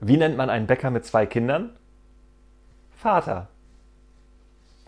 Wie nennt man einen Bäcker mit zwei Kindern? Vater.